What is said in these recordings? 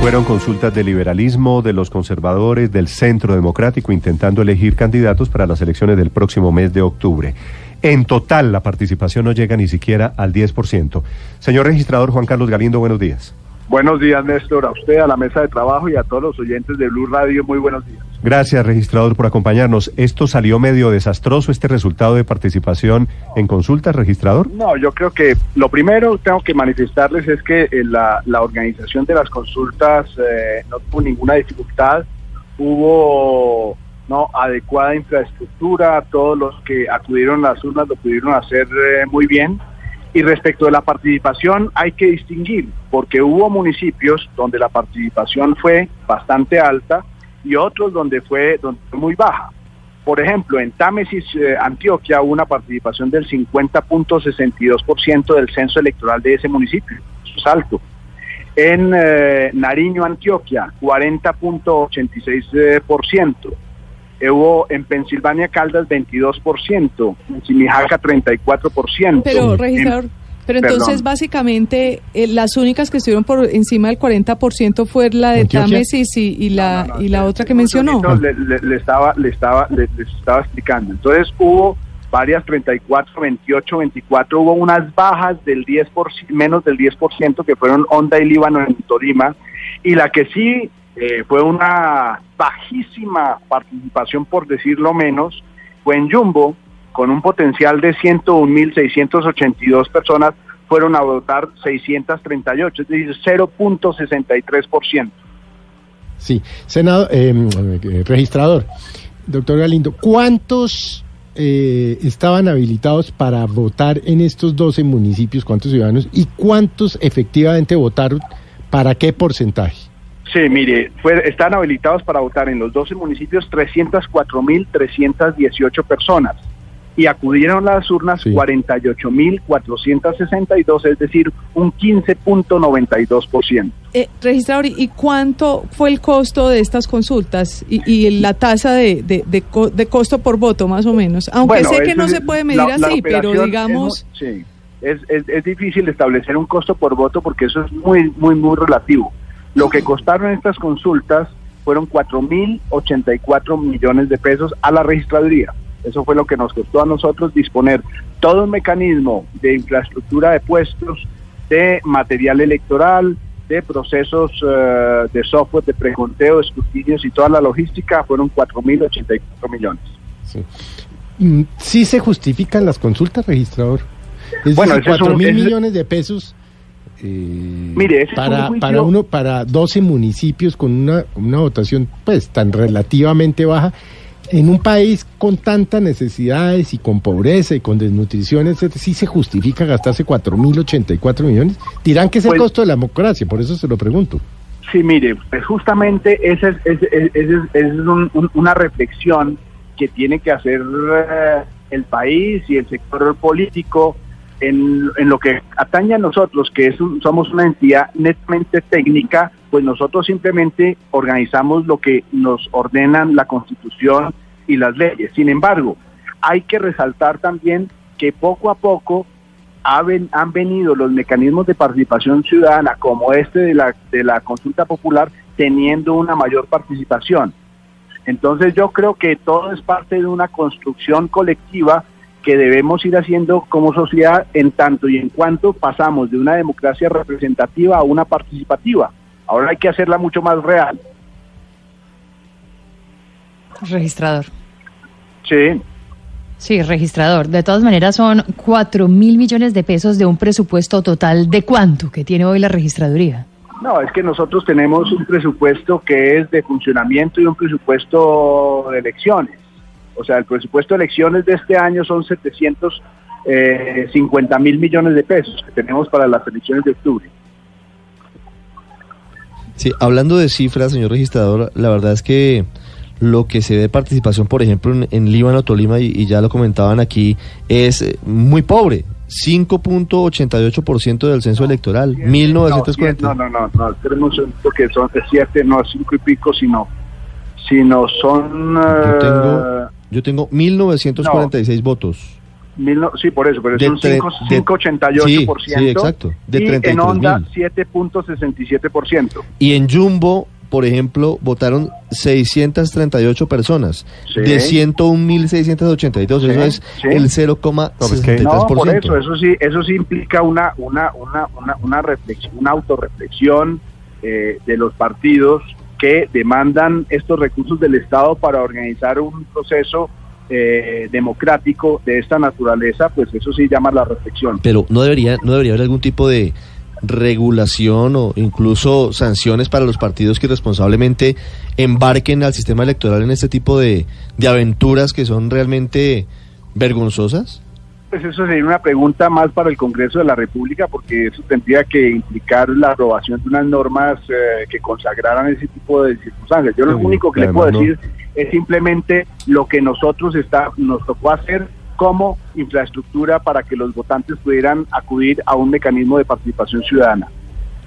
Fueron consultas de liberalismo, de los conservadores, del centro democrático, intentando elegir candidatos para las elecciones del próximo mes de octubre. En total, la participación no llega ni siquiera al 10%. Señor registrador Juan Carlos Galindo, buenos días. Buenos días, Néstor, a usted, a la mesa de trabajo y a todos los oyentes de Blue Radio, muy buenos días. Gracias, registrador, por acompañarnos. ¿Esto salió medio desastroso, este resultado de participación en consultas, registrador? No, yo creo que lo primero tengo que manifestarles es que eh, la, la organización de las consultas eh, no tuvo ninguna dificultad, hubo no adecuada infraestructura, todos los que acudieron a las urnas lo pudieron hacer eh, muy bien. Y respecto de la participación hay que distinguir, porque hubo municipios donde la participación fue bastante alta y otros donde fue, donde fue muy baja. Por ejemplo, en Támesis, eh, Antioquia, hubo una participación del 50.62% del censo electoral de ese municipio. Eso es alto. En eh, Nariño, Antioquia, 40.86%. Eh, hubo en Pensilvania Caldas 22%, en Simijaca 34%. Pero, En- registrador, pero entonces Perdón. básicamente eh, las únicas que estuvieron por encima del 40% fue la de. Támesis y, y la, No, no, y la no, otra que mencionó. Le, le- le estaba, le estaba, le- les estaba explicando. Entonces hubo varias 34, 28, 24, hubo unas bajas del 10%, menos del 10% que fueron Honda y Líbano en Tolima, y la que sí eh, fue una bajísima participación, por decirlo menos, fue en Jumbo, con un potencial de 101.682 personas, fueron a votar 638, es decir, 0.63%. Sí, senado, eh, eh, registrador, doctor Galindo, ¿cuántos eh, estaban habilitados para votar en estos 12 municipios? ¿Cuántos ciudadanos? ¿Y cuántos efectivamente votaron? ¿Para qué porcentaje? Sí, mire, fue, están habilitados para votar en los 12 municipios 304.318 personas y acudieron a las urnas Sí. 48.462, es decir, un 15.92%. Eh, registrador, ¿y cuánto fue el costo de estas consultas y, y la tasa de, de, de co- de costo por voto, más o menos? Aunque Bueno, sé que no es- se puede medir la- la así, pero digamos... es muy- sí, es, es- es difícil establecer un costo por voto porque eso es muy, muy, muy relativo. Lo que costaron estas consultas fueron 4.084 millones de pesos a la registraduría. Eso fue lo que nos costó a nosotros disponer todo un mecanismo de infraestructura de puestos, de material electoral, de procesos eh, de software, de preconteo, de escrutinios y toda la logística, fueron 4.084 millones. Sí. Mm, ¿Sí se justifican las consultas, registrador? Es Bueno, decir, ese es un- 4 mil millones de pesos eh, Mire, para, un para, uno, para 12 municipios con una, una votación pues tan relativamente baja. En un país con tantas necesidades y con pobreza y con desnutrición, ¿sí se justifica gastarse 4.084 millones? Dirán que es el Pues- costo de la democracia, por eso se lo pregunto. Sí, mire, pues justamente esa es, es- esa es un- un- una reflexión que tiene que hacer eh, el país y el sector político en, en lo que atañe a nosotros, que es un- somos una entidad netamente técnica, pues nosotros simplemente organizamos lo que nos ordenan la Constitución y las leyes. Sin embargo, hay que resaltar también que poco a poco han venido los mecanismos de participación ciudadana como este de la, de la consulta popular teniendo una mayor participación. Entonces yo creo que todo es parte de una construcción colectiva que debemos ir haciendo como sociedad en tanto y en cuanto pasamos de una democracia representativa a una participativa. Ahora hay que hacerla mucho más real. Registrador. Sí. Sí, registrador. De todas maneras, son 4 mil millones de pesos de un presupuesto total de cuánto que tiene hoy la registraduría. No, es que nosotros tenemos un presupuesto que es de funcionamiento y un presupuesto de elecciones. O sea, el presupuesto de elecciones de este año son 750 mil millones de pesos que tenemos para las elecciones de octubre. Sí, hablando de cifras, señor registrador, la verdad es que lo que se ve de participación, por ejemplo, en, en Líbano, Tolima, y, y ya lo comentaban aquí, es eh, muy pobre. 5.88% del censo electoral, 1940. No, no, no, no, tenemos porque son es siete, no cinco y pico, sino, sino son. Yo eh, tengo, yo tengo 1946 votos. mil no- sí, por eso, pero cinco- de- 5,88%. sí, sí, exacto, de y en 33.000. Onda, 7.67%. Y en Jumbo, por ejemplo, votaron 638 personas Sí. de 101.682. Sí, eso es sí. el 0,63%. No, por eso, eso sí, eso sí implica una, una, una, una, una reflexión, una autorreflexión eh, de los partidos que demandan estos recursos del Estado para organizar un proceso eh, democrático de esta naturaleza, pues eso sí llama la reflexión. Pero no debería, no debería haber algún tipo de regulación o incluso sanciones para los partidos que responsablemente embarquen al sistema electoral en este tipo de, de aventuras que son realmente vergonzosas. Pues eso sería una pregunta más para el Congreso de la República, porque eso tendría que implicar la aprobación de unas normas eh, que consagraran ese tipo de circunstancias. Yo lo Sí, único que le puedo no. decir es simplemente lo que nosotros está, nos tocó hacer como infraestructura para que los votantes pudieran acudir a un mecanismo de participación ciudadana.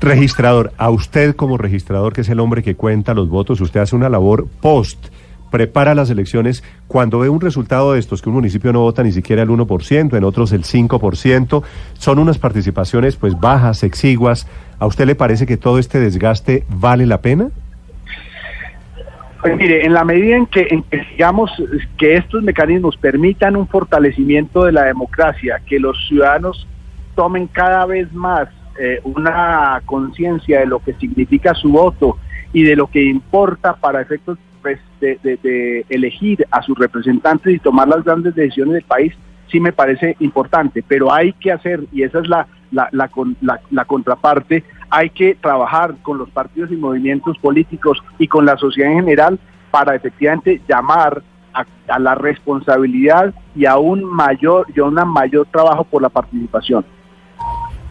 Registrador, a usted como registrador, que es el hombre que cuenta los votos, usted hace una labor post, prepara las elecciones, cuando ve un resultado de estos, que un municipio no vota ni siquiera el 1%, en otros el 5%, son unas participaciones pues bajas, exiguas, ¿a usted le parece que todo este desgaste vale la pena? Pues mire, en la medida en que, en que digamos que estos mecanismos permitan un fortalecimiento de la democracia, que los ciudadanos tomen cada vez más eh, una conciencia de lo que significa su voto y de lo que importa para efectos de, elegir a sus representantes y tomar las grandes decisiones del país, sí me parece importante, pero hay que hacer, y esa es la, la, la, la- la contraparte, hay que trabajar con los partidos y movimientos políticos y con la sociedad en general para efectivamente llamar a, a la responsabilidad y a un mayor y a un mayor trabajo por la participación.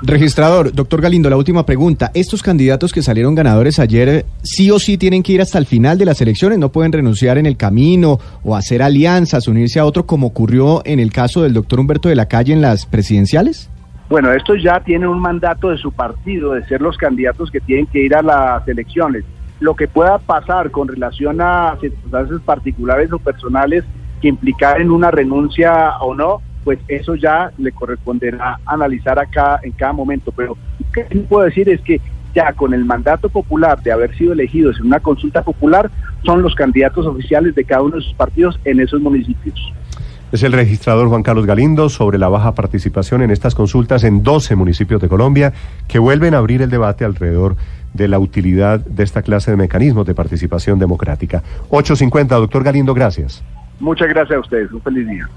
Registrador, doctor Galindo, la última pregunta. ¿Estos candidatos que salieron ganadores ayer eh, sí o sí tienen que ir hasta el final de las elecciones? ¿No pueden renunciar en el camino o hacer alianzas, unirse a otro como ocurrió en el caso del doctor Humberto de la Calle en las presidenciales? Bueno, estos ya tienen un mandato de su partido de ser los candidatos que tienen que ir a las elecciones. Lo que pueda pasar con relación a circunstancias particulares o personales que implicaren una renuncia o no, pues eso ya le corresponderá analizar acá en cada momento. Pero lo que puedo decir es que ya con el mandato popular de haber sido elegidos en una consulta popular, son los candidatos oficiales de cada uno de sus partidos en esos municipios. Es el registrador Juan Carlos Galindo sobre la baja participación en estas consultas en 12 municipios de Colombia que vuelven a abrir el debate alrededor de la utilidad de esta clase de mecanismos de participación democrática. 8.50, doctor Galindo, gracias. Muchas gracias a ustedes. Un feliz día.